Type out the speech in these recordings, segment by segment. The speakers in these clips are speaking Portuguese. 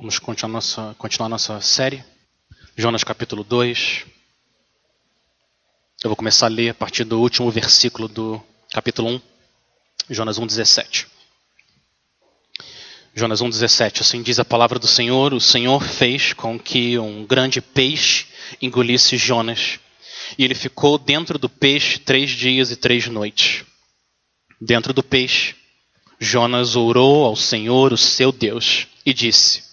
Vamos continuar nossa, continuar nossa série. Jonas capítulo 2. Eu vou começar a ler a partir do último versículo do capítulo 1, Jonas 1,17. Jonas 1,17. Assim diz a palavra do Senhor: O Senhor fez com que um grande peixe engolisse Jonas, e ele ficou dentro do peixe três dias e três noites. Dentro do peixe, Jonas orou ao Senhor, o seu Deus, e disse: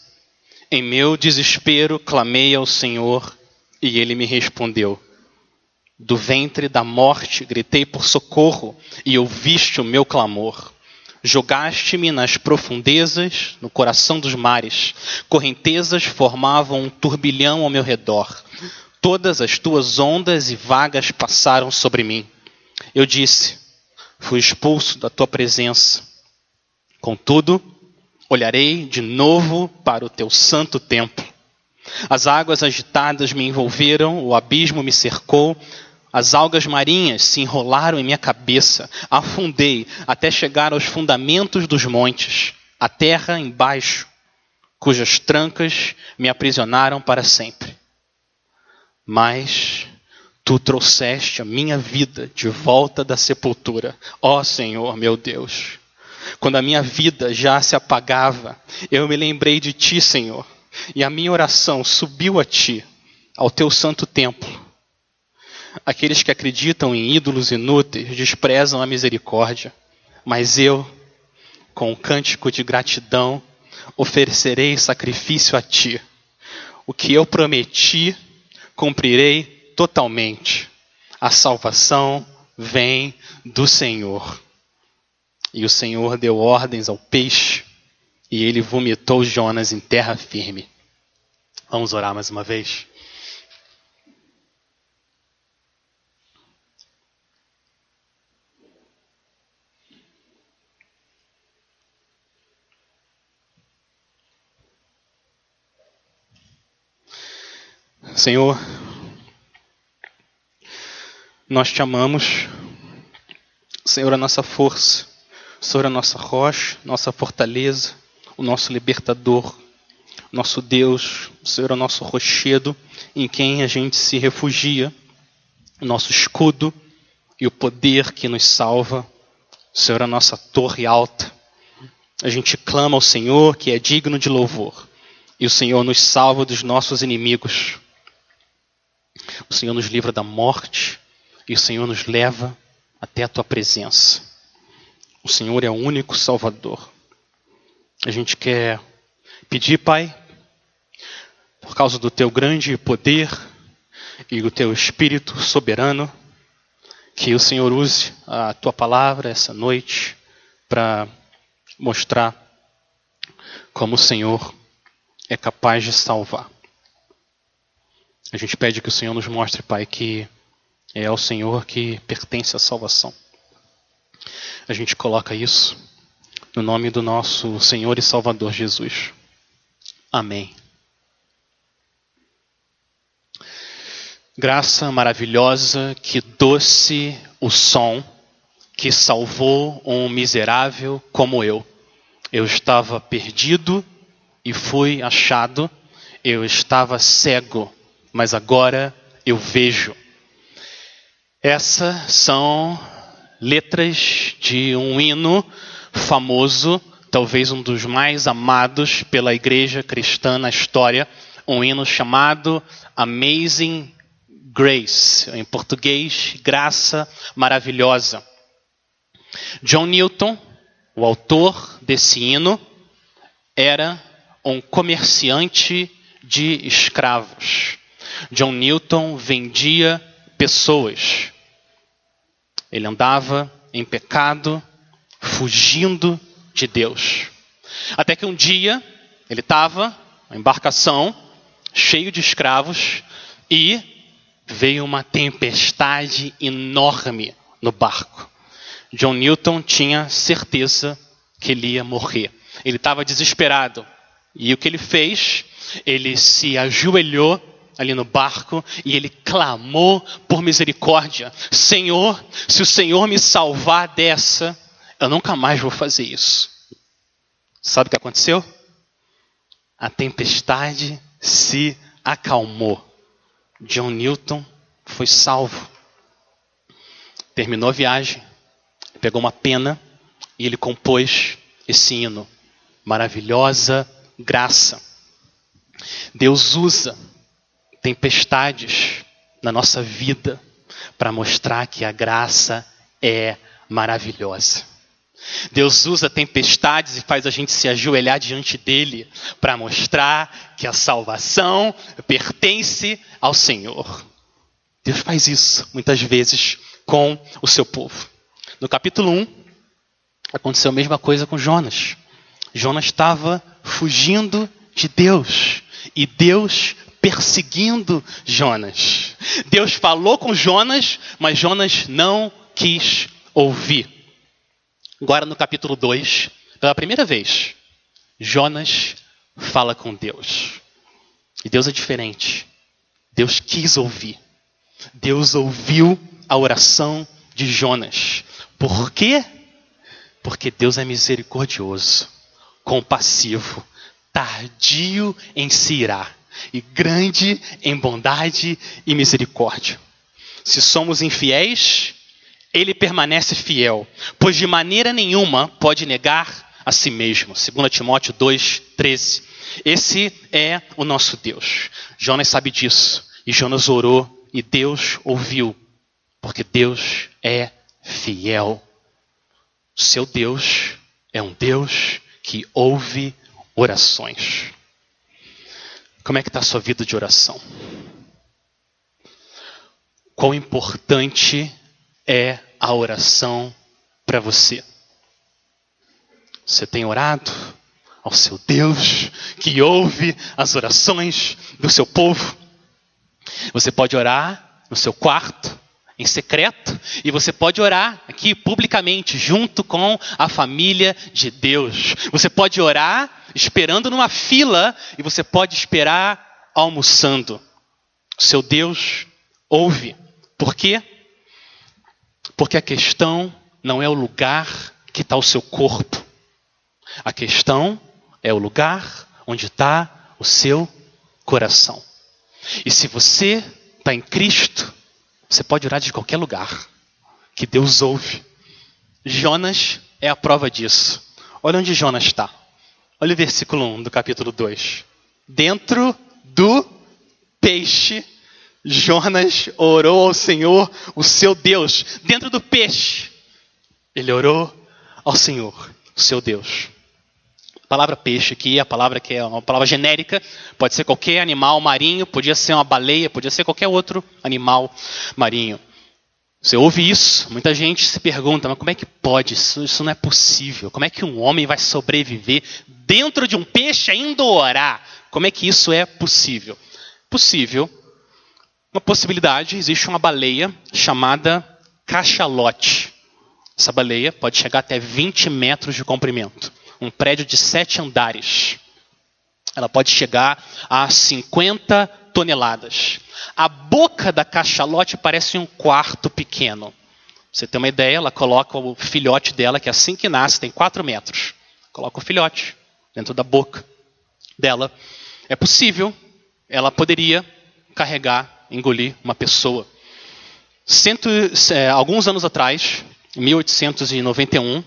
em meu desespero clamei ao Senhor e ele me respondeu. Do ventre da morte gritei por socorro e ouviste o meu clamor. Jogaste-me nas profundezas, no coração dos mares. Correntezas formavam um turbilhão ao meu redor. Todas as tuas ondas e vagas passaram sobre mim. Eu disse: Fui expulso da tua presença. Contudo, Olharei de novo para o teu santo templo. As águas agitadas me envolveram, o abismo me cercou, as algas marinhas se enrolaram em minha cabeça, afundei até chegar aos fundamentos dos montes, a terra embaixo, cujas trancas me aprisionaram para sempre. Mas tu trouxeste a minha vida de volta da sepultura, ó Senhor meu Deus. Quando a minha vida já se apagava, eu me lembrei de ti, Senhor, e a minha oração subiu a ti, ao teu santo templo. Aqueles que acreditam em ídolos inúteis desprezam a misericórdia, mas eu, com um cântico de gratidão, oferecerei sacrifício a ti. O que eu prometi, cumprirei totalmente. A salvação vem do Senhor. E o Senhor deu ordens ao peixe, e ele vomitou Jonas em terra firme. Vamos orar mais uma vez. Senhor, nós te amamos, Senhor, a nossa força. Senhor, a nossa rocha, nossa fortaleza, o nosso libertador, nosso Deus, o Senhor é o nosso rochedo em quem a gente se refugia, o nosso escudo e o poder que nos salva, o Senhor é a nossa torre alta. A gente clama ao Senhor que é digno de louvor e o Senhor nos salva dos nossos inimigos. O Senhor nos livra da morte e o Senhor nos leva até a tua presença. O Senhor é o único Salvador. A gente quer pedir, Pai, por causa do teu grande poder e do teu espírito soberano, que o Senhor use a tua palavra essa noite para mostrar como o Senhor é capaz de salvar. A gente pede que o Senhor nos mostre, Pai, que é ao Senhor que pertence a salvação. A gente coloca isso no nome do nosso Senhor e Salvador Jesus. Amém. Graça maravilhosa, que doce o som que salvou um miserável como eu. Eu estava perdido e fui achado, eu estava cego, mas agora eu vejo. Essas são letras de um hino famoso, talvez um dos mais amados pela igreja cristã na história, um hino chamado Amazing Grace, em português, graça maravilhosa. John Newton, o autor desse hino, era um comerciante de escravos. John Newton vendia pessoas. Ele andava em pecado, fugindo de Deus. Até que um dia ele estava na embarcação, cheio de escravos, e veio uma tempestade enorme no barco. John Newton tinha certeza que ele ia morrer. Ele estava desesperado. E o que ele fez? Ele se ajoelhou ali no barco e ele clamou por misericórdia: Senhor, se o Senhor me salvar dessa, eu nunca mais vou fazer isso. Sabe o que aconteceu? a tempestade se acalmou. John Newton foi salvo. Terminou a viagem, pegou uma pena e ele compôs esse hino. Maravilhosa graça. Deus usa tempestades na nossa vida para mostrar que a graça é maravilhosa. Deus usa tempestades e faz a gente se ajoelhar diante dele para mostrar que a salvação pertence ao Senhor. Deus faz isso muitas vezes com o seu povo. No capítulo 1, aconteceu a mesma coisa com Jonas. Jonas estava fugindo de Deus e Deus perseguindo Jonas. Deus falou com Jonas, mas Jonas não quis ouvir. Agora no capítulo 2, pela primeira vez, Jonas fala com Deus. E Deus é diferente. Deus quis ouvir. Deus ouviu a oração de Jonas. Por quê? Porque Deus é misericordioso, compassivo, tardio em se irar e grande em bondade e misericórdia. Se somos infiéis, ele permanece fiel, pois de maneira nenhuma pode negar a si mesmo. 2 Timóteo 2, 13. Esse é o nosso Deus. Jonas sabe disso. E Jonas orou e Deus ouviu, porque Deus é fiel. Seu Deus é um Deus que ouve orações. Como é que está a sua vida de oração? Quão importante é a oração para você. Você tem orado ao seu Deus que ouve as orações do seu povo. Você pode orar no seu quarto, em secreto, e você pode orar aqui publicamente, junto com a família de Deus. Você pode orar esperando numa fila, e você pode esperar almoçando. Seu Deus ouve. Por quê? Porque a questão não é o lugar que está o seu corpo. A questão é o lugar onde está o seu coração. E se você está em Cristo, você pode orar de qualquer lugar, que Deus ouve. Jonas é a prova disso. Olha onde Jonas está. Olha o versículo 1 do capítulo 2. Dentro do peixe Jonas orou ao Senhor, o seu Deus, dentro do peixe. Ele orou ao Senhor, o seu Deus. Palavra peixe aqui a palavra que é uma palavra genérica, pode ser qualquer animal marinho, podia ser uma baleia, podia ser qualquer outro animal marinho. Você ouve isso, muita gente se pergunta, mas como é que pode? Isso, isso não é possível. Como é que um homem vai sobreviver dentro de um peixe ainda orar? Como é que isso é possível? Possível uma possibilidade, existe uma baleia chamada cachalote. Essa baleia pode chegar até 20 metros de comprimento. Um prédio de sete andares. Ela pode chegar a 50 toneladas. A boca da cachalote parece um quarto pequeno. Você tem uma ideia, ela coloca o filhote dela, que é assim que nasce, tem 4 metros. Coloca o filhote dentro da boca dela. É possível, ela poderia carregar engolir uma pessoa. Cento, é, alguns anos atrás, em 1891,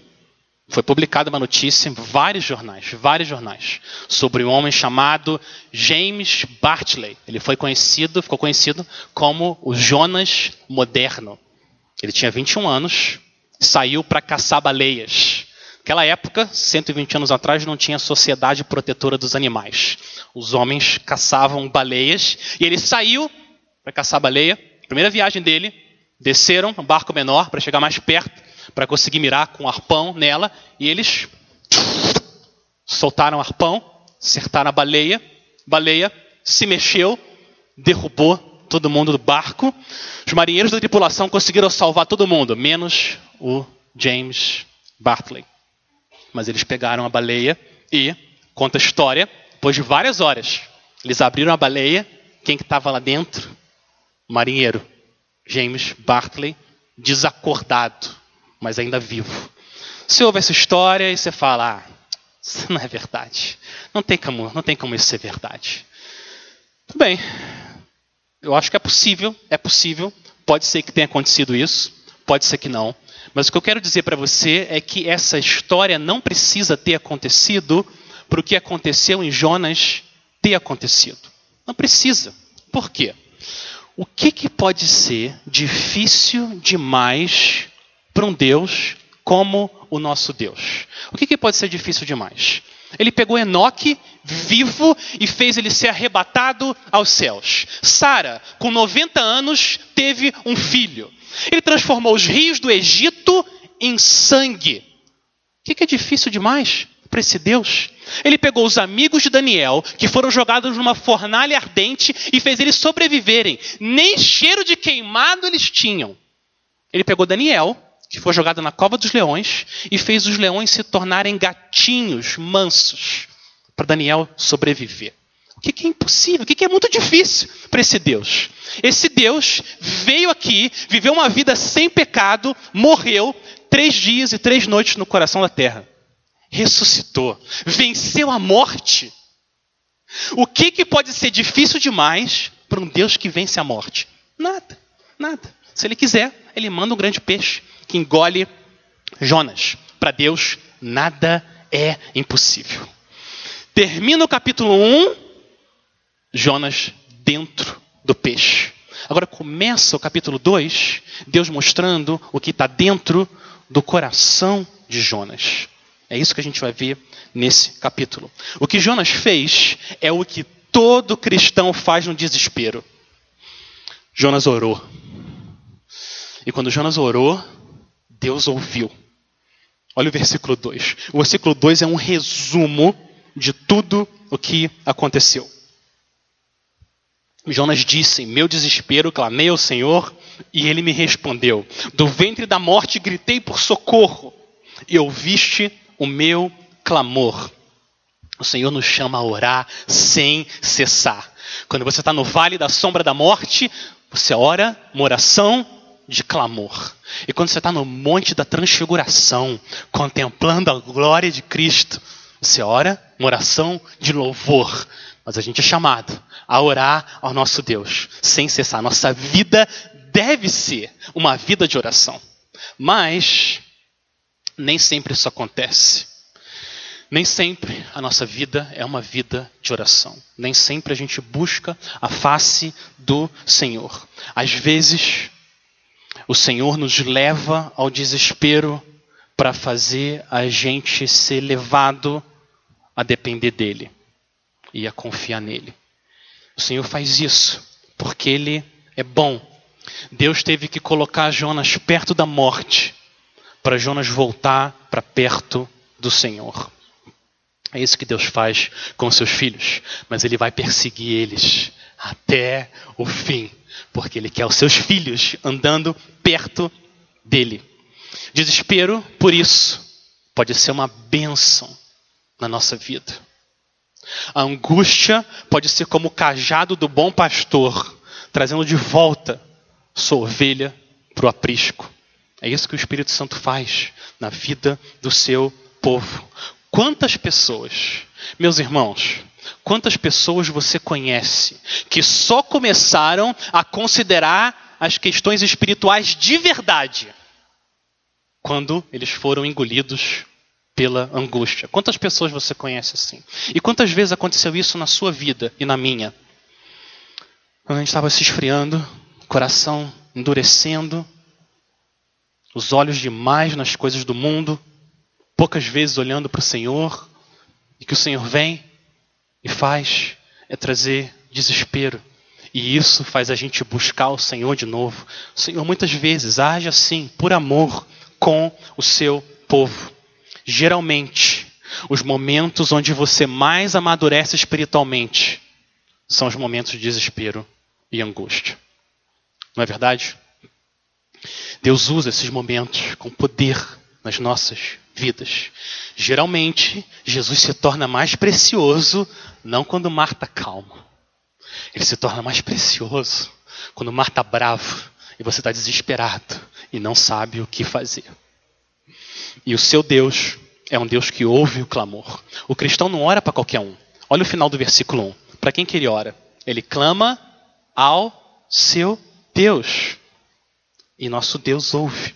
foi publicada uma notícia em vários jornais, vários jornais, sobre um homem chamado James Bartley. Ele foi conhecido, ficou conhecido como o Jonas moderno. Ele tinha 21 anos, saiu para caçar baleias. Naquela época, 120 anos atrás, não tinha sociedade protetora dos animais. Os homens caçavam baleias e ele saiu para caçar baleia. Primeira viagem dele, desceram um barco menor para chegar mais perto, para conseguir mirar com um arpão nela, e eles soltaram o arpão, acertaram a baleia, baleia se mexeu, derrubou todo mundo do barco. Os marinheiros da tripulação conseguiram salvar todo mundo, menos o James Bartley. Mas eles pegaram a baleia e, conta a história, depois de várias horas, eles abriram a baleia, quem que estava lá dentro? marinheiro, James Bartley, desacordado, mas ainda vivo. Você ouve essa história e você fala: ah, Isso não é verdade. Não tem como, não tem como isso ser verdade. Tudo bem. Eu acho que é possível, é possível. Pode ser que tenha acontecido isso, pode ser que não. Mas o que eu quero dizer para você é que essa história não precisa ter acontecido para o que aconteceu em Jonas ter acontecido. Não precisa. Por quê? O que, que pode ser difícil demais para um Deus como o nosso Deus? O que, que pode ser difícil demais? Ele pegou Enoque vivo e fez ele ser arrebatado aos céus. Sara, com 90 anos, teve um filho. Ele transformou os rios do Egito em sangue. O que, que é difícil demais para esse Deus? Ele pegou os amigos de Daniel, que foram jogados numa fornalha ardente, e fez eles sobreviverem. Nem cheiro de queimado eles tinham. Ele pegou Daniel, que foi jogado na cova dos leões, e fez os leões se tornarem gatinhos mansos, para Daniel sobreviver. O que é impossível, o que é muito difícil para esse Deus? Esse Deus veio aqui, viveu uma vida sem pecado, morreu três dias e três noites no coração da terra ressuscitou, venceu a morte. O que, que pode ser difícil demais para um Deus que vence a morte? Nada, nada. Se ele quiser, ele manda um grande peixe que engole Jonas. Para Deus, nada é impossível. Termina o capítulo 1, Jonas dentro do peixe. Agora começa o capítulo 2, Deus mostrando o que está dentro do coração de Jonas. É isso que a gente vai ver nesse capítulo. O que Jonas fez é o que todo cristão faz no desespero. Jonas orou. E quando Jonas orou, Deus ouviu. Olha o versículo 2. O versículo 2 é um resumo de tudo o que aconteceu. Jonas disse: Em meu desespero clamei ao Senhor e ele me respondeu. Do ventre da morte gritei por socorro e ouviste o meu clamor. O Senhor nos chama a orar sem cessar. Quando você está no vale da sombra da morte, você ora uma oração de clamor. E quando você está no monte da transfiguração, contemplando a glória de Cristo, você ora uma oração de louvor. Mas a gente é chamado a orar ao nosso Deus sem cessar. Nossa vida deve ser uma vida de oração. Mas nem sempre isso acontece. Nem sempre a nossa vida é uma vida de oração. Nem sempre a gente busca a face do Senhor. Às vezes, o Senhor nos leva ao desespero para fazer a gente ser levado a depender dEle e a confiar nele. O Senhor faz isso porque Ele é bom. Deus teve que colocar Jonas perto da morte para Jonas voltar para perto do Senhor. É isso que Deus faz com seus filhos, mas ele vai perseguir eles até o fim, porque ele quer os seus filhos andando perto dele. Desespero, por isso, pode ser uma bênção na nossa vida. A angústia pode ser como o cajado do bom pastor, trazendo de volta sua ovelha para o aprisco. É isso que o Espírito Santo faz na vida do seu povo. Quantas pessoas, meus irmãos, quantas pessoas você conhece que só começaram a considerar as questões espirituais de verdade quando eles foram engolidos pela angústia? Quantas pessoas você conhece assim? E quantas vezes aconteceu isso na sua vida e na minha? Quando a gente estava se esfriando, coração endurecendo, os olhos demais nas coisas do mundo, poucas vezes olhando para o Senhor, e que o Senhor vem e faz é trazer desespero. E isso faz a gente buscar o Senhor de novo. O Senhor muitas vezes age assim, por amor, com o seu povo. Geralmente, os momentos onde você mais amadurece espiritualmente são os momentos de desespero e angústia. Não é verdade? Deus usa esses momentos com poder nas nossas vidas. Geralmente, Jesus se torna mais precioso não quando Marta calma. Ele se torna mais precioso quando Marta bravo e você está desesperado e não sabe o que fazer. E o seu Deus é um Deus que ouve o clamor. O cristão não ora para qualquer um. Olha o final do versículo 1. Para quem que ele ora? Ele clama ao seu Deus. E nosso Deus ouve.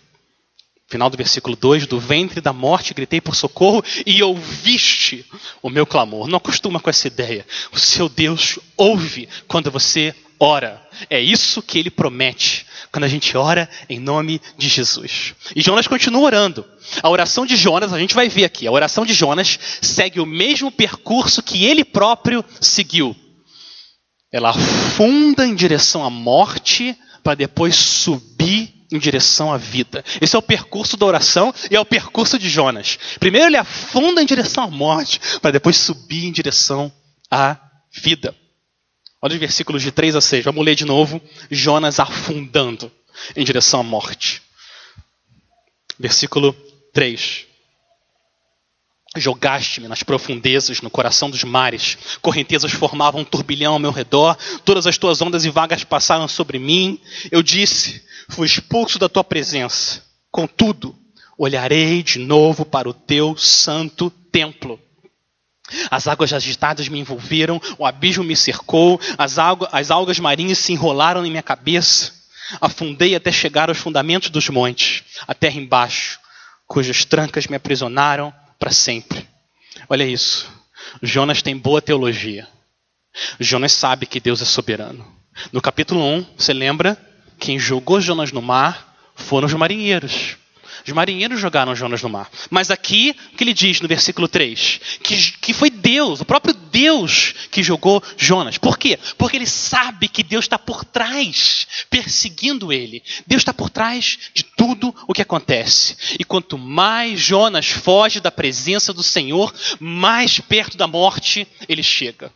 Final do versículo 2: Do ventre da morte gritei por socorro e ouviste o meu clamor. Não acostuma com essa ideia. O seu Deus ouve quando você ora. É isso que ele promete quando a gente ora em nome de Jesus. E Jonas continua orando. A oração de Jonas, a gente vai ver aqui, a oração de Jonas segue o mesmo percurso que ele próprio seguiu. Ela afunda em direção à morte para depois subir em direção à vida. Esse é o percurso da oração e é o percurso de Jonas. Primeiro ele afunda em direção à morte para depois subir em direção à vida. Olha os versículos de 3 a 6. Vamos ler de novo. Jonas afundando em direção à morte. Versículo 3. Jogaste-me nas profundezas, no coração dos mares. Correntezas formavam um turbilhão ao meu redor. Todas as tuas ondas e vagas passaram sobre mim. Eu disse: Fui expulso da tua presença. Contudo, olharei de novo para o teu santo templo. As águas agitadas me envolveram, o abismo me cercou, as, algas, as algas marinhas se enrolaram em minha cabeça. Afundei até chegar aos fundamentos dos montes, a terra embaixo, cujas trancas me aprisionaram para sempre. Olha isso. Jonas tem boa teologia. Jonas sabe que Deus é soberano. No capítulo 1, você lembra? Quem jogou Jonas no mar foram os marinheiros. Os marinheiros jogaram Jonas no mar. Mas aqui, o que ele diz no versículo 3? Que, que foi Deus, o próprio Deus, que jogou Jonas. Por quê? Porque ele sabe que Deus está por trás, perseguindo ele. Deus está por trás de tudo o que acontece. E quanto mais Jonas foge da presença do Senhor, mais perto da morte ele chega.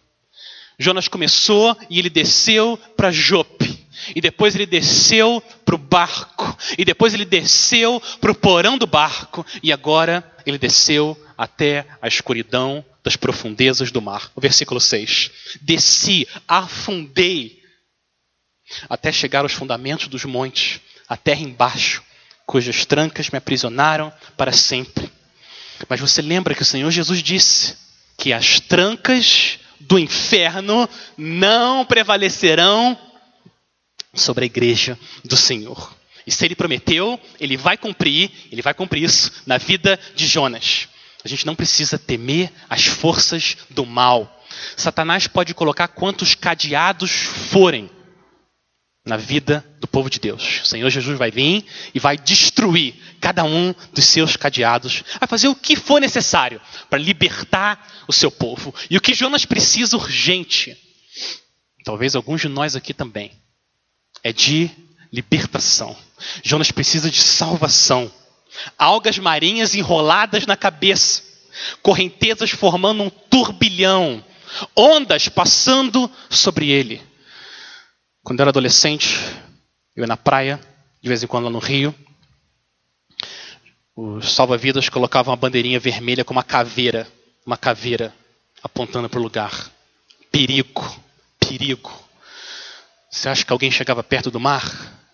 Jonas começou e ele desceu para Jope. E depois ele desceu para o barco. E depois ele desceu para o porão do barco. E agora ele desceu até a escuridão das profundezas do mar. O versículo 6. Desci, afundei, até chegar aos fundamentos dos montes, a terra embaixo, cujas trancas me aprisionaram para sempre. Mas você lembra que o Senhor Jesus disse que as trancas do inferno não prevalecerão sobre a igreja do Senhor. E se ele prometeu, ele vai cumprir, ele vai cumprir isso na vida de Jonas. A gente não precisa temer as forças do mal. Satanás pode colocar quantos cadeados forem na vida povo de Deus. O Senhor Jesus vai vir e vai destruir cada um dos seus cadeados, vai fazer o que for necessário para libertar o seu povo. E o que Jonas precisa urgente, talvez alguns de nós aqui também, é de libertação. Jonas precisa de salvação. Algas marinhas enroladas na cabeça, correntezas formando um turbilhão, ondas passando sobre ele. Quando era adolescente, eu ia na praia, de vez em quando lá no Rio. Os salva-vidas colocavam uma bandeirinha vermelha com uma caveira, uma caveira apontando para o lugar. Perigo, perigo. Você acha que alguém chegava perto do mar?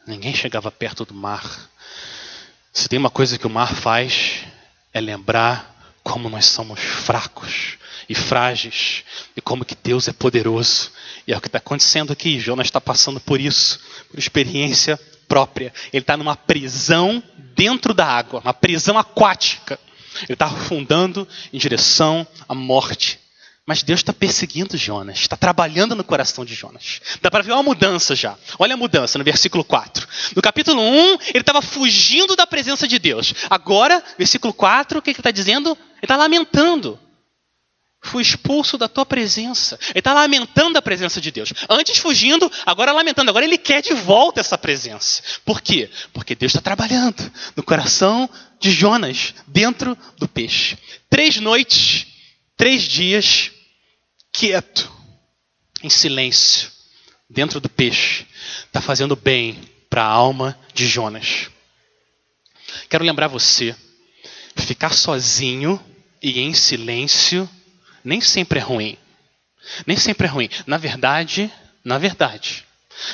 Ninguém chegava perto do mar. Se tem uma coisa que o mar faz, é lembrar como nós somos fracos e frágeis e como que Deus é poderoso. E é o que está acontecendo aqui. Jonas está passando por isso, por experiência própria. Ele está numa prisão dentro da água, uma prisão aquática. Ele está afundando em direção à morte. Mas Deus está perseguindo Jonas, está trabalhando no coração de Jonas. Dá para ver uma mudança já. Olha a mudança no versículo 4. No capítulo 1, ele estava fugindo da presença de Deus. Agora, versículo 4, o que ele está dizendo? Ele está lamentando. Fui expulso da tua presença. Ele está lamentando a presença de Deus. Antes fugindo, agora lamentando. Agora ele quer de volta essa presença. Por quê? Porque Deus está trabalhando no coração de Jonas, dentro do peixe. Três noites três dias quieto, em silêncio, dentro do peixe, está fazendo bem para a alma de Jonas. Quero lembrar você, ficar sozinho e em silêncio nem sempre é ruim. Nem sempre é ruim. Na verdade, na verdade,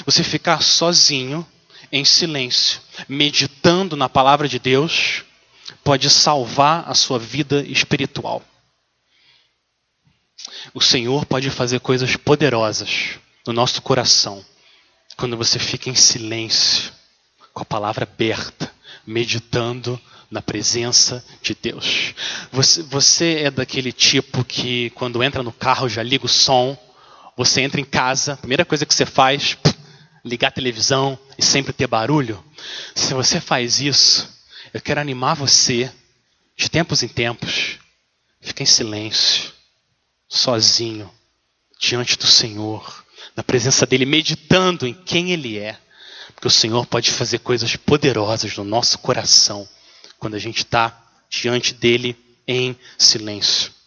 você ficar sozinho, em silêncio, meditando na palavra de Deus, pode salvar a sua vida espiritual. O Senhor pode fazer coisas poderosas no nosso coração quando você fica em silêncio, com a palavra aberta, meditando na presença de Deus. Você, você é daquele tipo que, quando entra no carro, já liga o som, você entra em casa, a primeira coisa que você faz, ligar a televisão e sempre ter barulho? Se você faz isso, eu quero animar você, de tempos em tempos, fica em silêncio, sozinho, diante do Senhor, na presença dEle, meditando em quem Ele é. Porque o Senhor pode fazer coisas poderosas no nosso coração quando a gente está diante dele em silêncio.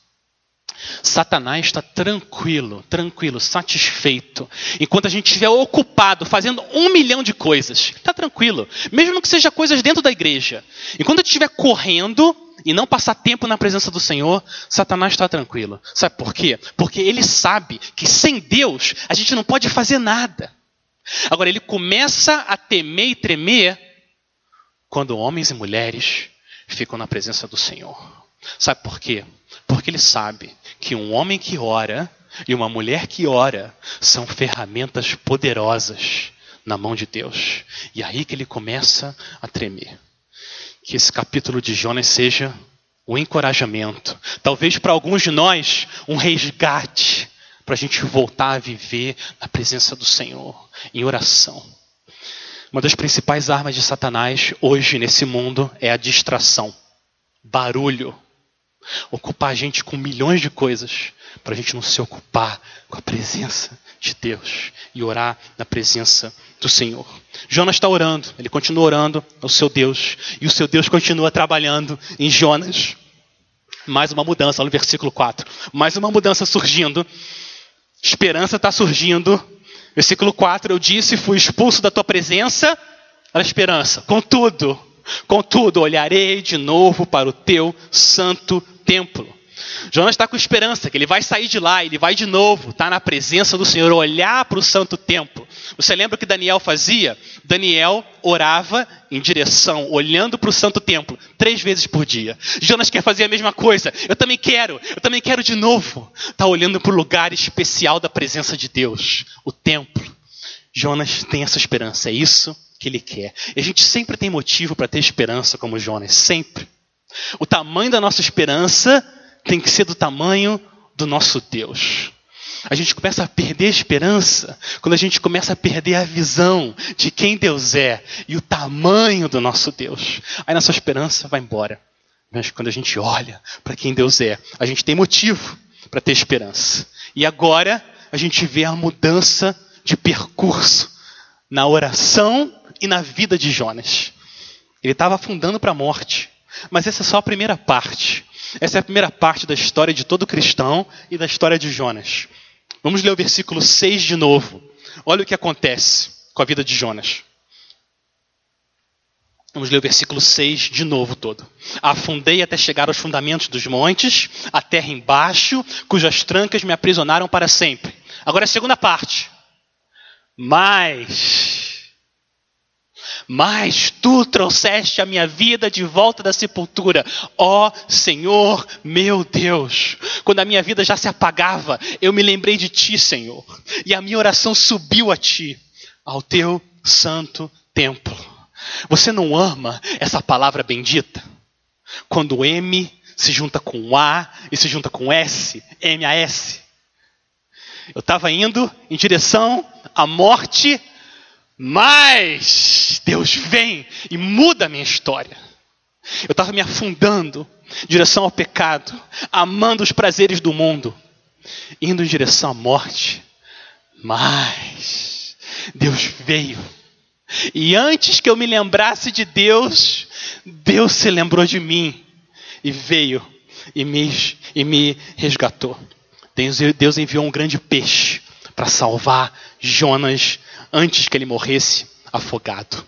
Satanás está tranquilo, tranquilo, satisfeito. Enquanto a gente estiver ocupado fazendo um milhão de coisas, está tranquilo. Mesmo que seja coisas dentro da igreja. Enquanto a gente estiver correndo e não passar tempo na presença do Senhor, Satanás está tranquilo. Sabe por quê? Porque ele sabe que sem Deus a gente não pode fazer nada. Agora ele começa a temer e tremer quando homens e mulheres ficam na presença do Senhor. Sabe por quê? Porque ele sabe que um homem que ora e uma mulher que ora são ferramentas poderosas na mão de Deus. E é aí que ele começa a tremer. Que esse capítulo de Jonas seja o encorajamento, talvez para alguns de nós, um resgate, para a gente voltar a viver na presença do Senhor, em oração. Uma das principais armas de Satanás hoje nesse mundo é a distração, barulho. Ocupar a gente com milhões de coisas para a gente não se ocupar com a presença de Deus e orar na presença do Senhor. Jonas está orando, ele continua orando ao seu Deus e o seu Deus continua trabalhando em Jonas. Mais uma mudança, olha o versículo 4. Mais uma mudança surgindo. Esperança está surgindo Versículo 4: Eu disse, fui expulso da tua presença, a esperança. Contudo, contudo, olharei de novo para o teu santo templo. Jonas está com esperança que ele vai sair de lá, ele vai de novo estar tá na presença do Senhor, olhar para o santo templo. Você lembra o que Daniel fazia? Daniel orava em direção, olhando para o santo templo, três vezes por dia. Jonas quer fazer a mesma coisa. Eu também quero, eu também quero de novo estar tá olhando para o lugar especial da presença de Deus, o templo. Jonas tem essa esperança, é isso que ele quer. E a gente sempre tem motivo para ter esperança como Jonas, sempre. O tamanho da nossa esperança tem que ser do tamanho do nosso Deus. A gente começa a perder a esperança quando a gente começa a perder a visão de quem Deus é e o tamanho do nosso Deus. Aí nossa esperança vai embora. Mas quando a gente olha para quem Deus é, a gente tem motivo para ter esperança. E agora a gente vê a mudança de percurso na oração e na vida de Jonas. Ele estava afundando para a morte. Mas essa é só a primeira parte. Essa é a primeira parte da história de todo cristão e da história de Jonas. Vamos ler o versículo 6 de novo. Olha o que acontece com a vida de Jonas. Vamos ler o versículo 6 de novo todo. Afundei até chegar aos fundamentos dos montes, a terra embaixo, cujas trancas me aprisionaram para sempre. Agora a segunda parte. Mas mas tu trouxeste a minha vida de volta da sepultura, ó oh, Senhor meu Deus. Quando a minha vida já se apagava, eu me lembrei de ti, Senhor, e a minha oração subiu a ti, ao teu santo templo. Você não ama essa palavra bendita? Quando M se junta com A e se junta com S, M-A-S. Eu estava indo em direção à morte mas Deus vem e muda a minha história. Eu estava me afundando em direção ao pecado, amando os prazeres do mundo, indo em direção à morte. Mas Deus veio. E antes que eu me lembrasse de Deus, Deus se lembrou de mim e veio e me, e me resgatou. Deus enviou um grande peixe para salvar Jonas antes que ele morresse afogado.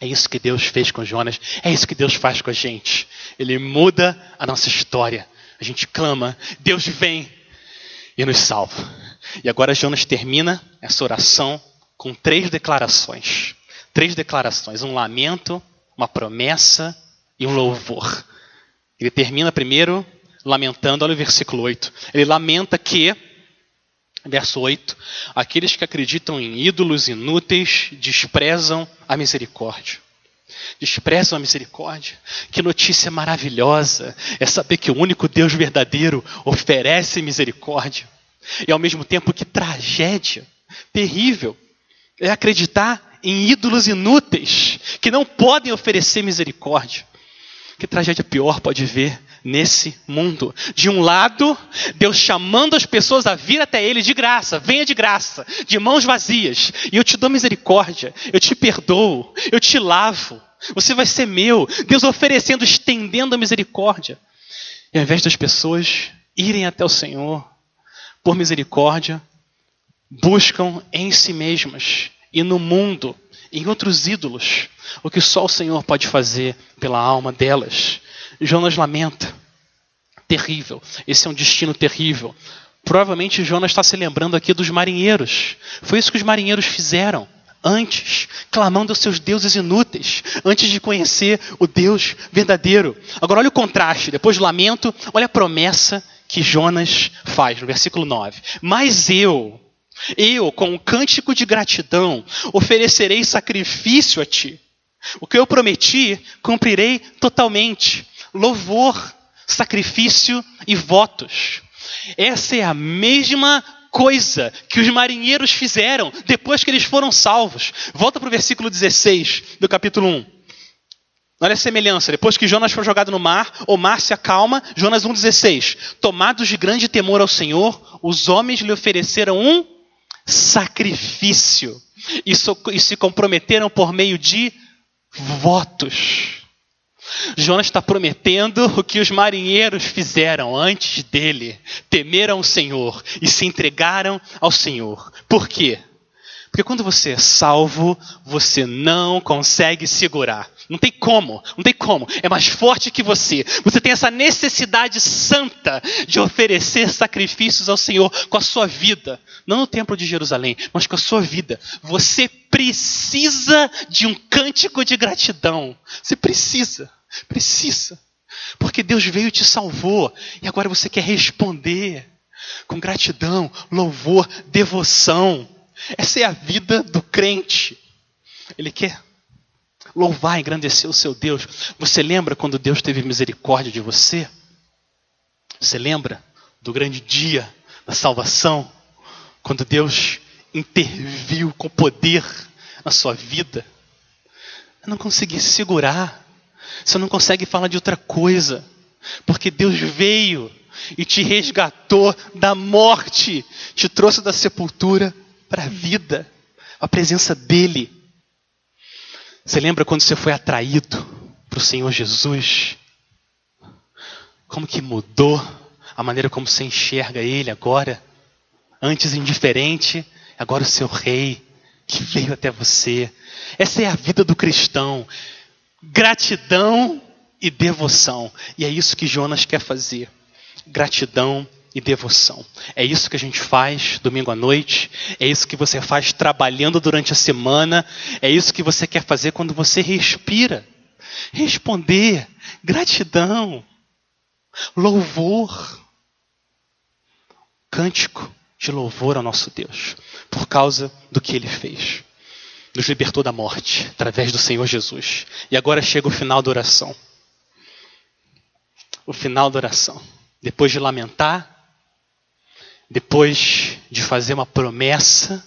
É isso que Deus fez com Jonas, é isso que Deus faz com a gente. Ele muda a nossa história. A gente clama, Deus vem e nos salva. E agora Jonas termina essa oração com três declarações. Três declarações: um lamento, uma promessa e um louvor. Ele termina primeiro lamentando, olha o versículo 8. Ele lamenta que, verso 8, aqueles que acreditam em ídolos inúteis desprezam a misericórdia. Desprezam a misericórdia. Que notícia maravilhosa é saber que o único Deus verdadeiro oferece misericórdia. E ao mesmo tempo, que tragédia terrível é acreditar em ídolos inúteis que não podem oferecer misericórdia. Que tragédia pior pode ver nesse mundo? De um lado, Deus chamando as pessoas a vir até Ele de graça, venha de graça, de mãos vazias, e eu te dou misericórdia, eu te perdoo, eu te lavo, você vai ser meu. Deus oferecendo, estendendo a misericórdia. E ao invés das pessoas irem até o Senhor por misericórdia, buscam em si mesmas e no mundo, em outros ídolos, o que só o Senhor pode fazer pela alma delas. Jonas lamenta. Terrível. Esse é um destino terrível. Provavelmente Jonas está se lembrando aqui dos marinheiros. Foi isso que os marinheiros fizeram antes, clamando aos seus deuses inúteis, antes de conhecer o Deus verdadeiro. Agora, olha o contraste. Depois do lamento, olha a promessa que Jonas faz, no versículo 9. Mas eu, eu, com um cântico de gratidão, oferecerei sacrifício a ti. O que eu prometi, cumprirei totalmente. Louvor, sacrifício e votos. Essa é a mesma coisa que os marinheiros fizeram depois que eles foram salvos. Volta para o versículo 16 do capítulo 1. Olha a semelhança. Depois que Jonas foi jogado no mar, o mar se acalma. Jonas 1,16. Tomados de grande temor ao Senhor, os homens lhe ofereceram um sacrifício e, e se comprometeram por meio de votos. Jonas está prometendo o que os marinheiros fizeram antes dele. Temeram o Senhor e se entregaram ao Senhor. Por quê? Porque quando você é salvo, você não consegue segurar. Não tem como, não tem como. É mais forte que você. Você tem essa necessidade santa de oferecer sacrifícios ao Senhor com a sua vida. Não no templo de Jerusalém, mas com a sua vida. Você precisa de um cântico de gratidão. Você precisa, precisa. Porque Deus veio e te salvou. E agora você quer responder com gratidão, louvor, devoção. Essa é a vida do crente. Ele quer louvar, engrandecer o seu Deus. Você lembra quando Deus teve misericórdia de você? Você lembra do grande dia da salvação? Quando Deus interviu com poder na sua vida? Eu não consegui segurar. Você não consegue falar de outra coisa. Porque Deus veio e te resgatou da morte, te trouxe da sepultura para a vida, a presença dEle. Você lembra quando você foi atraído para o Senhor Jesus? Como que mudou a maneira como você enxerga Ele agora? Antes indiferente, agora o seu Rei que veio até você. Essa é a vida do cristão. Gratidão e devoção. E é isso que Jonas quer fazer. Gratidão e devoção. É isso que a gente faz domingo à noite, é isso que você faz trabalhando durante a semana, é isso que você quer fazer quando você respira. Responder, gratidão, louvor, cântico de louvor ao nosso Deus, por causa do que ele fez. Nos libertou da morte através do Senhor Jesus. E agora chega o final da oração. O final da oração. Depois de lamentar, depois de fazer uma promessa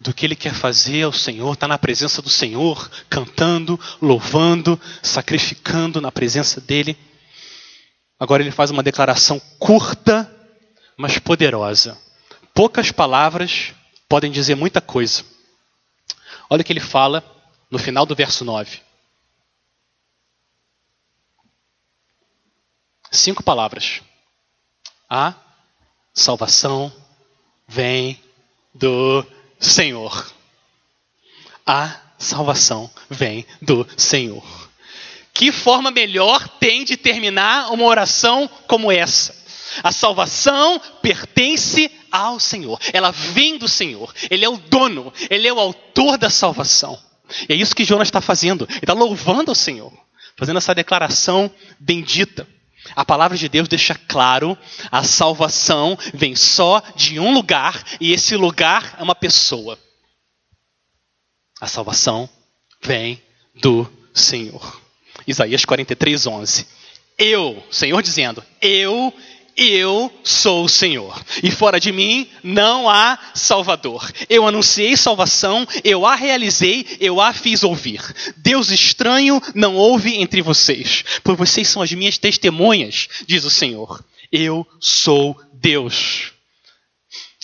do que ele quer fazer ao Senhor, está na presença do Senhor, cantando, louvando, sacrificando na presença dele. Agora ele faz uma declaração curta, mas poderosa. Poucas palavras podem dizer muita coisa. Olha o que ele fala no final do verso 9. Cinco palavras. A Salvação vem do Senhor. A salvação vem do Senhor. Que forma melhor tem de terminar uma oração como essa? A salvação pertence ao Senhor. Ela vem do Senhor. Ele é o dono. Ele é o autor da salvação. E é isso que Jonas está fazendo. Ele está louvando ao Senhor fazendo essa declaração bendita. A palavra de Deus deixa claro: a salvação vem só de um lugar, e esse lugar é uma pessoa. A salvação vem do Senhor. Isaías 43, 11. Eu, Senhor dizendo, eu eu sou o Senhor, e fora de mim não há Salvador. Eu anunciei salvação, eu a realizei, eu a fiz ouvir. Deus estranho não houve entre vocês, pois vocês são as minhas testemunhas, diz o Senhor. Eu sou Deus.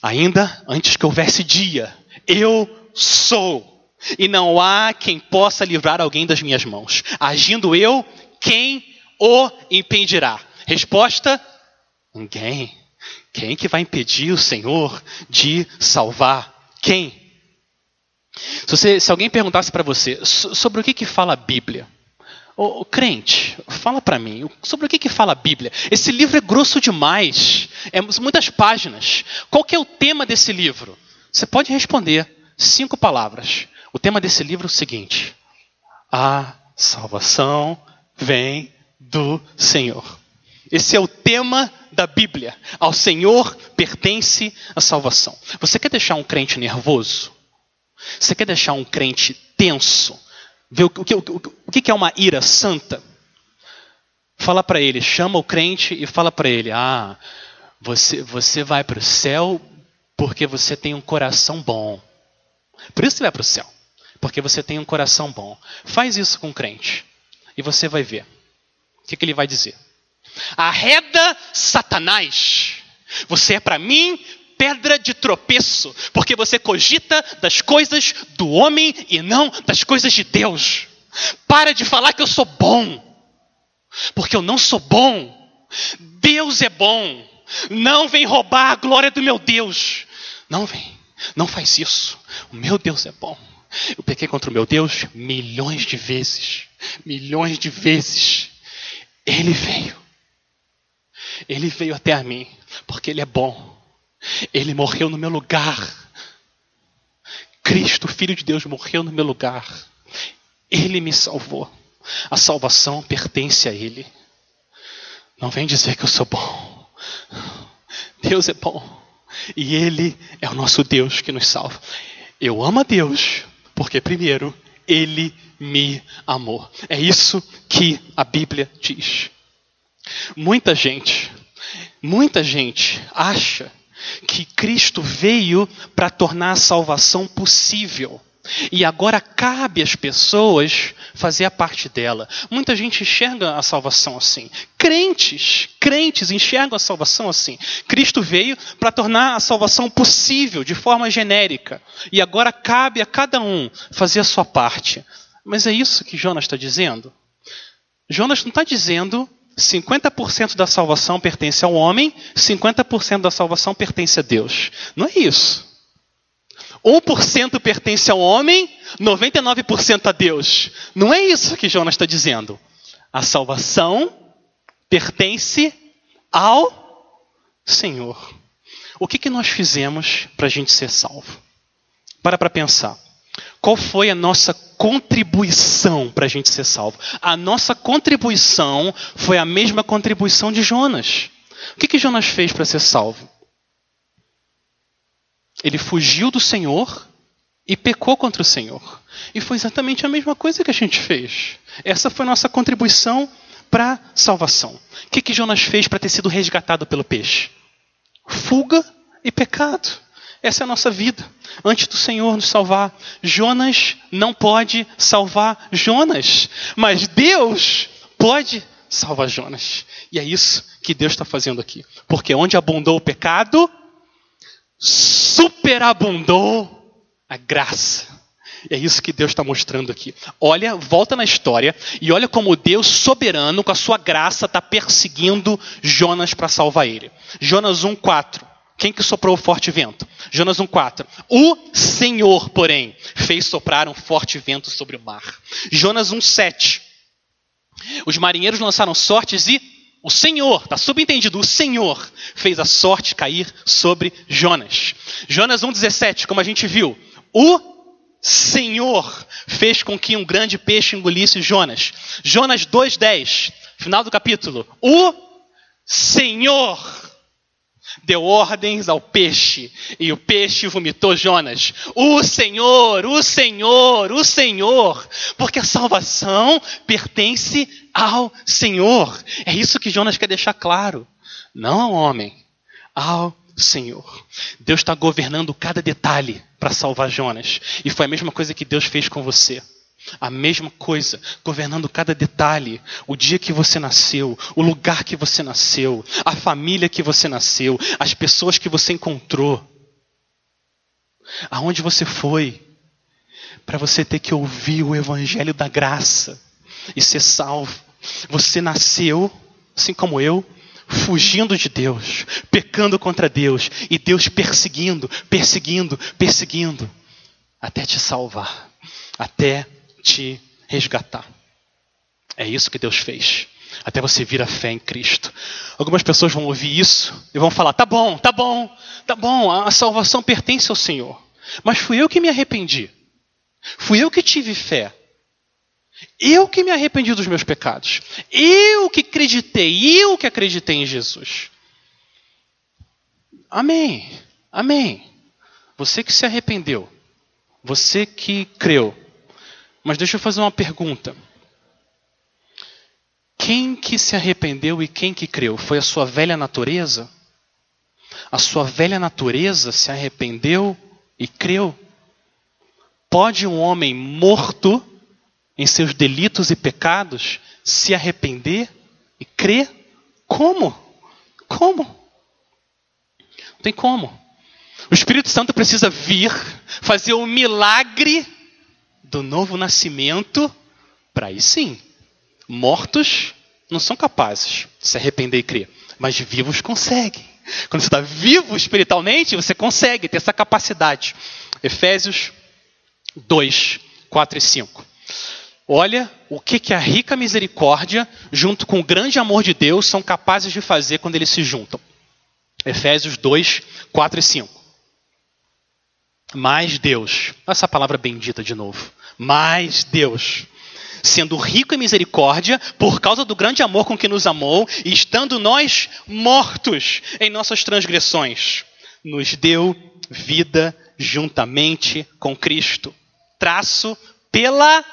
Ainda antes que houvesse dia, eu sou. E não há quem possa livrar alguém das minhas mãos. Agindo eu, quem o impedirá? Resposta: Ninguém. Quem que vai impedir o Senhor de salvar? Quem? Se, você, se alguém perguntasse para você sobre o que, que fala a Bíblia, o crente, fala para mim, sobre o que, que fala a Bíblia? Esse livro é grosso demais, é muitas páginas. Qual que é o tema desse livro? Você pode responder cinco palavras. O tema desse livro é o seguinte: A salvação vem do Senhor. Esse é o tema da Bíblia. Ao Senhor pertence a salvação. Você quer deixar um crente nervoso? Você quer deixar um crente tenso? Ver o, que, o, o que é uma ira santa? Fala para ele, chama o crente e fala para ele: Ah, você, você vai para o céu porque você tem um coração bom. Por isso você vai para o céu, porque você tem um coração bom. Faz isso com o crente e você vai ver. O que, que ele vai dizer? Arreda Satanás. Você é para mim pedra de tropeço, porque você cogita das coisas do homem e não das coisas de Deus. Para de falar que eu sou bom, porque eu não sou bom. Deus é bom. Não vem roubar a glória do meu Deus. Não vem. Não faz isso. O meu Deus é bom. Eu pequei contra o meu Deus milhões de vezes. Milhões de vezes. Ele veio ele veio até a mim, porque Ele é bom. Ele morreu no meu lugar. Cristo, Filho de Deus, morreu no meu lugar. Ele me salvou. A salvação pertence a Ele. Não vem dizer que eu sou bom. Deus é bom. E Ele é o nosso Deus que nos salva. Eu amo a Deus, porque primeiro Ele me amou. É isso que a Bíblia diz. Muita gente, muita gente acha que Cristo veio para tornar a salvação possível. E agora cabe às pessoas fazer a parte dela. Muita gente enxerga a salvação assim. Crentes, crentes enxergam a salvação assim. Cristo veio para tornar a salvação possível de forma genérica. E agora cabe a cada um fazer a sua parte. Mas é isso que Jonas está dizendo? Jonas não está dizendo 50% da salvação pertence ao homem, 50% da salvação pertence a Deus. Não é isso. 1% pertence ao homem, 99% a Deus. Não é isso que Jonas está dizendo. A salvação pertence ao Senhor. O que, que nós fizemos para a gente ser salvo? Para para pensar. Qual foi a nossa contribuição para a gente ser salvo? A nossa contribuição foi a mesma contribuição de Jonas. O que, que Jonas fez para ser salvo? Ele fugiu do Senhor e pecou contra o Senhor. E foi exatamente a mesma coisa que a gente fez. Essa foi a nossa contribuição para salvação. O que, que Jonas fez para ter sido resgatado pelo peixe? Fuga e pecado. Essa é a nossa vida. Antes do Senhor nos salvar, Jonas não pode salvar Jonas, mas Deus pode salvar Jonas. E é isso que Deus está fazendo aqui. Porque onde abundou o pecado, superabundou a graça. E é isso que Deus está mostrando aqui. Olha, volta na história e olha como Deus soberano, com a sua graça, está perseguindo Jonas para salvar ele. Jonas 1,4. Quem que soprou o forte vento? Jonas 1,4. O Senhor, porém, fez soprar um forte vento sobre o mar. Jonas 1,7. Os marinheiros lançaram sortes e o Senhor, está subentendido, o Senhor fez a sorte cair sobre Jonas. Jonas 1,17, como a gente viu. O Senhor fez com que um grande peixe engolisse Jonas. Jonas 2,10, final do capítulo. O Senhor deu ordens ao peixe, e o peixe vomitou Jonas. O Senhor, o Senhor, o Senhor, porque a salvação pertence ao Senhor. É isso que Jonas quer deixar claro. Não ao homem, ao Senhor. Deus está governando cada detalhe para salvar Jonas. E foi a mesma coisa que Deus fez com você. A mesma coisa, governando cada detalhe, o dia que você nasceu, o lugar que você nasceu, a família que você nasceu, as pessoas que você encontrou, aonde você foi, para você ter que ouvir o evangelho da graça e ser salvo. Você nasceu, assim como eu, fugindo de Deus, pecando contra Deus, e Deus perseguindo, perseguindo, perseguindo, até te salvar, até te resgatar. É isso que Deus fez. Até você vir a fé em Cristo. Algumas pessoas vão ouvir isso e vão falar: tá bom, tá bom, tá bom, a salvação pertence ao Senhor. Mas fui eu que me arrependi. Fui eu que tive fé. Eu que me arrependi dos meus pecados. Eu que acreditei, eu que acreditei em Jesus. Amém. Amém. Você que se arrependeu. Você que creu. Mas deixa eu fazer uma pergunta. Quem que se arrependeu e quem que creu? Foi a sua velha natureza? A sua velha natureza se arrependeu e creu? Pode um homem morto em seus delitos e pecados se arrepender e crer? Como? Como? Não tem como. O Espírito Santo precisa vir, fazer o milagre do novo nascimento, para aí sim. Mortos não são capazes de se arrepender e crer, mas vivos conseguem. Quando você está vivo espiritualmente, você consegue ter essa capacidade. Efésios 2, 4 e 5. Olha o que, que a rica misericórdia, junto com o grande amor de Deus, são capazes de fazer quando eles se juntam. Efésios 2, 4 e 5. Mas Deus, essa palavra bendita de novo. Mas Deus, sendo rico em misericórdia, por causa do grande amor com que nos amou, e estando nós mortos em nossas transgressões, nos deu vida juntamente com Cristo. Traço pela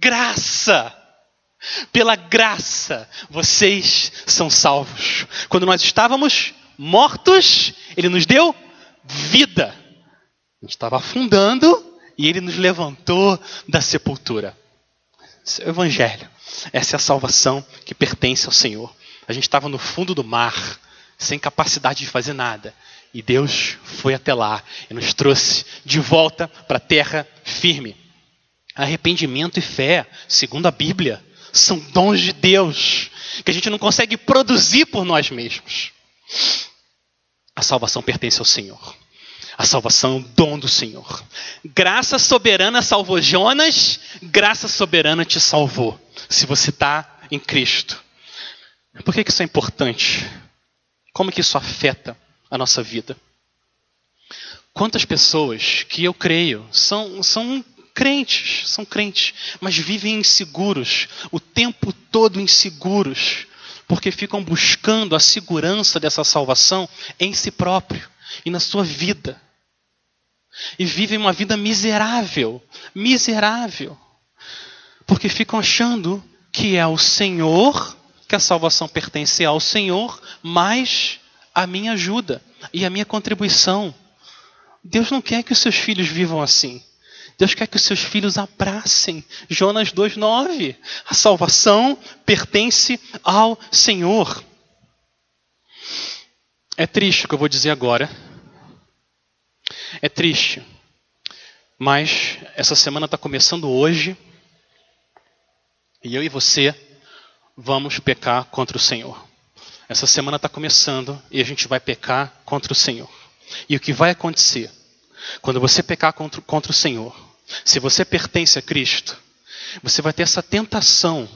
graça. Pela graça, vocês são salvos. Quando nós estávamos mortos, Ele nos deu vida. A gente estava afundando e Ele nos levantou da sepultura. Esse é o Evangelho. Essa é a salvação que pertence ao Senhor. A gente estava no fundo do mar, sem capacidade de fazer nada. E Deus foi até lá e nos trouxe de volta para a terra firme. Arrependimento e fé, segundo a Bíblia, são dons de Deus que a gente não consegue produzir por nós mesmos. A salvação pertence ao Senhor. A salvação é um dom do Senhor. Graça soberana salvou Jonas, graça soberana te salvou. Se você está em Cristo. Por que isso é importante? Como que isso afeta a nossa vida? Quantas pessoas que eu creio são, são crentes, são crentes, mas vivem inseguros, o tempo todo inseguros, porque ficam buscando a segurança dessa salvação em si próprio e na sua vida. E vivem uma vida miserável, miserável, porque ficam achando que é o Senhor, que a salvação pertence ao Senhor, mais a minha ajuda e a minha contribuição. Deus não quer que os seus filhos vivam assim. Deus quer que os seus filhos abracem. Jonas 2,9. A salvação pertence ao Senhor. É triste o que eu vou dizer agora. É triste. Mas essa semana está começando hoje. E eu e você vamos pecar contra o Senhor. Essa semana está começando e a gente vai pecar contra o Senhor. E o que vai acontecer? Quando você pecar contra, contra o Senhor, se você pertence a Cristo, você vai ter essa tentação.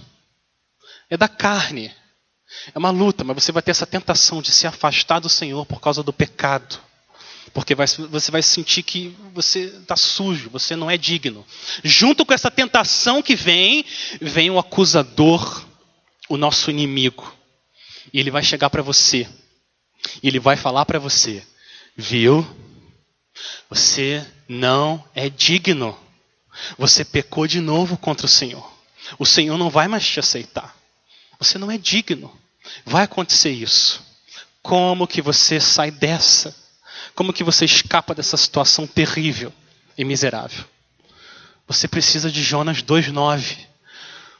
É da carne. É uma luta, mas você vai ter essa tentação de se afastar do Senhor por causa do pecado. Porque vai, você vai sentir que você está sujo, você não é digno. Junto com essa tentação que vem, vem o acusador, o nosso inimigo. E ele vai chegar para você. E ele vai falar para você: Viu? Você não é digno. Você pecou de novo contra o Senhor. O Senhor não vai mais te aceitar. Você não é digno. Vai acontecer isso. Como que você sai dessa? Como que você escapa dessa situação terrível e miserável? Você precisa de Jonas 2:9.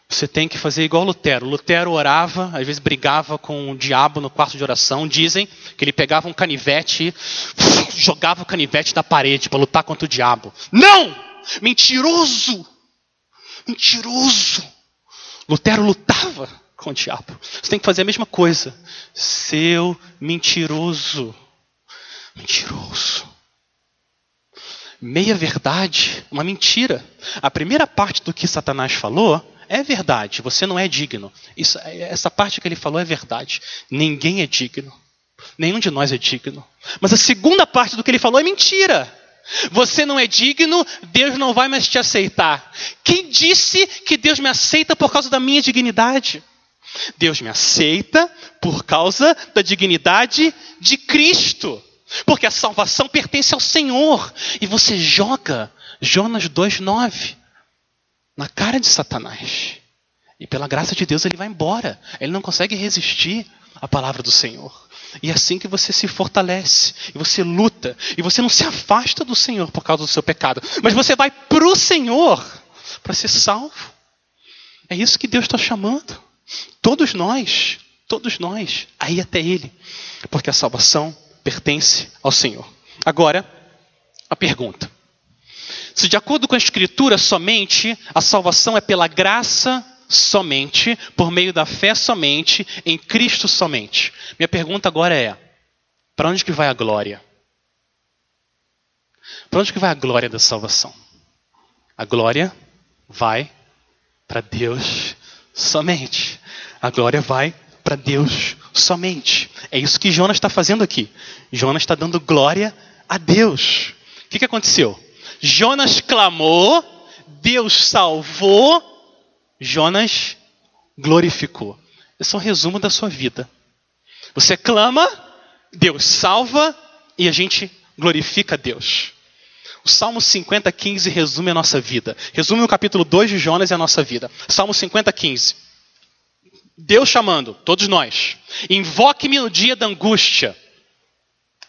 Você tem que fazer igual Lutero. Lutero orava, às vezes brigava com o diabo no quarto de oração. Dizem que ele pegava um canivete e jogava o canivete da parede para lutar contra o diabo. Não! Mentiroso! Mentiroso! Lutero lutava com o diabo. Você tem que fazer a mesma coisa. Seu mentiroso. Mentiroso. Meia verdade, uma mentira. A primeira parte do que Satanás falou é verdade. Você não é digno. Isso, essa parte que ele falou é verdade. Ninguém é digno. Nenhum de nós é digno. Mas a segunda parte do que ele falou é mentira. Você não é digno, Deus não vai mais te aceitar. Quem disse que Deus me aceita por causa da minha dignidade? Deus me aceita por causa da dignidade de Cristo. Porque a salvação pertence ao Senhor. E você joga Jonas 2,9 na cara de Satanás. E pela graça de Deus ele vai embora. Ele não consegue resistir à palavra do Senhor. E é assim que você se fortalece, e você luta, e você não se afasta do Senhor por causa do seu pecado, mas você vai para o Senhor para ser salvo. É isso que Deus está chamando. Todos nós, todos nós, aí até Ele, porque a salvação pertence ao Senhor. Agora, a pergunta: se de acordo com a Escritura somente a salvação é pela graça somente, por meio da fé somente, em Cristo somente. Minha pergunta agora é: para onde que vai a glória? Para onde que vai a glória da salvação? A glória vai para Deus somente. A glória vai para Deus somente. É isso que Jonas está fazendo aqui. Jonas está dando glória a Deus. O que, que aconteceu? Jonas clamou, Deus salvou, Jonas glorificou. Esse é um resumo da sua vida. Você clama, Deus salva e a gente glorifica Deus. O Salmo 50, 15 resume a nossa vida. Resume o capítulo 2 de Jonas e a nossa vida. Salmo 50, 15. Deus chamando, todos nós. Invoque-me no dia da angústia.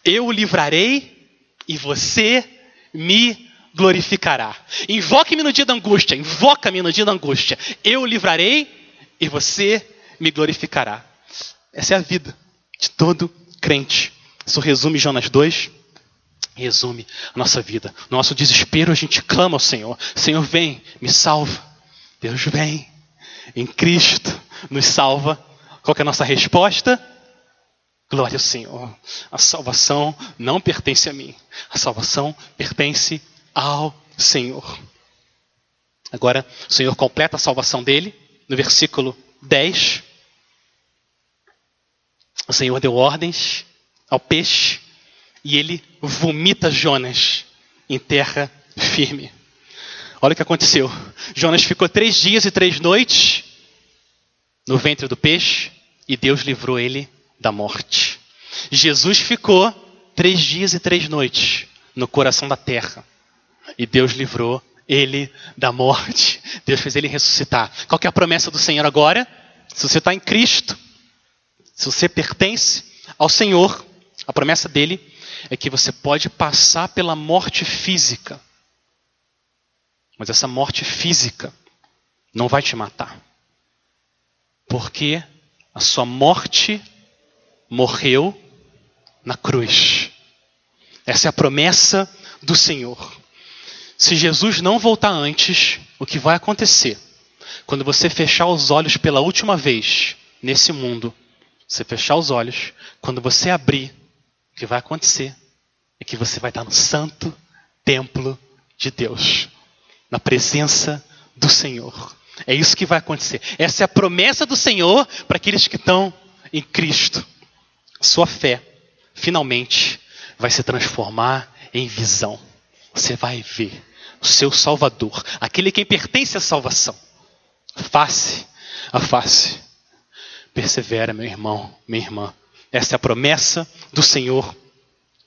Eu o livrarei e você me glorificará. Invoque-me no dia da angústia, invoca-me no dia da angústia. Eu o livrarei e você me glorificará. Essa é a vida de todo crente. Isso resume Jonas 2, resume a nossa vida. No nosso desespero, a gente clama ao Senhor: Senhor, vem, me salva. Deus vem, em Cristo, nos salva. Qual é a nossa resposta? Glória ao Senhor. A salvação não pertence a mim. A salvação pertence ao Senhor. Agora, o Senhor completa a salvação dele no versículo 10. O Senhor deu ordens ao peixe e ele vomita Jonas em terra firme. Olha o que aconteceu. Jonas ficou três dias e três noites no ventre do peixe e Deus livrou ele da morte. Jesus ficou três dias e três noites no coração da terra e Deus livrou ele da morte. Deus fez ele ressuscitar. Qual é a promessa do Senhor agora? Se você está em Cristo, se você pertence ao Senhor, a promessa dele é que você pode passar pela morte física. Mas essa morte física não vai te matar. Porque a sua morte morreu na cruz. Essa é a promessa do Senhor. Se Jesus não voltar antes, o que vai acontecer? Quando você fechar os olhos pela última vez nesse mundo, você fechar os olhos, quando você abrir, o que vai acontecer é que você vai estar no santo templo de Deus, na presença do Senhor. É isso que vai acontecer. Essa é a promessa do Senhor para aqueles que estão em Cristo. Sua fé, finalmente, vai se transformar em visão. Você vai ver o seu Salvador, aquele que pertence à salvação, face a face. Persevera, meu irmão, minha irmã. Essa é a promessa do Senhor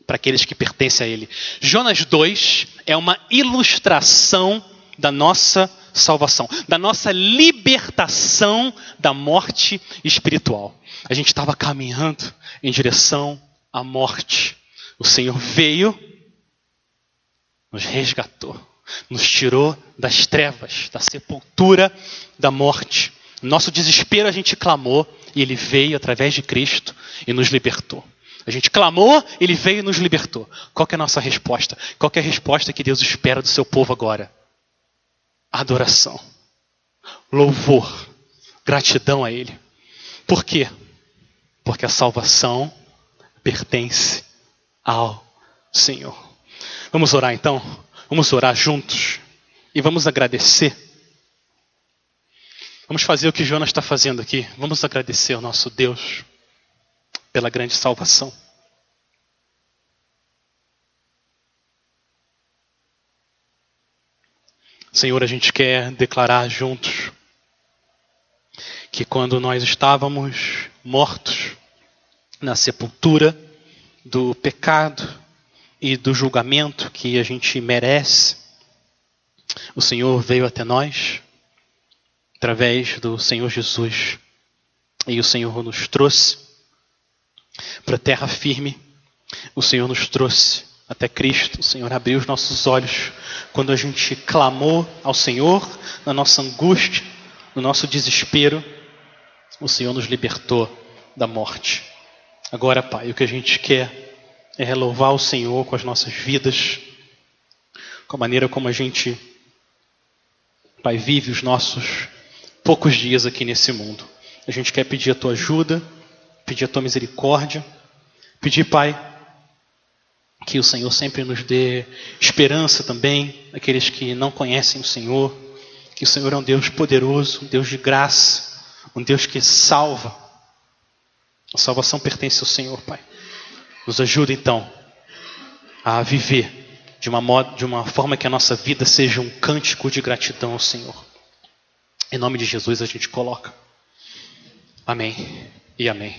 para aqueles que pertencem a Ele. Jonas 2 é uma ilustração da nossa salvação, da nossa libertação da morte espiritual. A gente estava caminhando em direção à morte. O Senhor veio, nos resgatou, nos tirou das trevas, da sepultura, da morte. Nosso desespero a gente clamou e Ele veio através de Cristo e nos libertou. A gente clamou, ele veio e nos libertou. Qual é a nossa resposta? Qual é a resposta que Deus espera do seu povo agora? Adoração, louvor, gratidão a Ele. Por quê? Porque a salvação pertence ao Senhor. Vamos orar então? Vamos orar juntos e vamos agradecer. Vamos fazer o que Jonas está fazendo aqui. Vamos agradecer ao nosso Deus pela grande salvação. Senhor, a gente quer declarar juntos que quando nós estávamos mortos na sepultura do pecado e do julgamento que a gente merece, o Senhor veio até nós através do Senhor Jesus e o Senhor nos trouxe para a terra firme. O Senhor nos trouxe até Cristo. O Senhor abriu os nossos olhos quando a gente clamou ao Senhor na nossa angústia, no nosso desespero. O Senhor nos libertou da morte. Agora, Pai, o que a gente quer é louvar o Senhor com as nossas vidas, com a maneira como a gente, Pai, vive os nossos poucos dias aqui nesse mundo. A gente quer pedir a tua ajuda pedir a tua misericórdia, pedir, Pai, que o Senhor sempre nos dê esperança também, aqueles que não conhecem o Senhor, que o Senhor é um Deus poderoso, um Deus de graça, um Deus que salva. A salvação pertence ao Senhor, Pai. Nos ajuda então a viver de uma, modo, de uma forma que a nossa vida seja um cântico de gratidão ao Senhor. Em nome de Jesus a gente coloca. Amém e amém.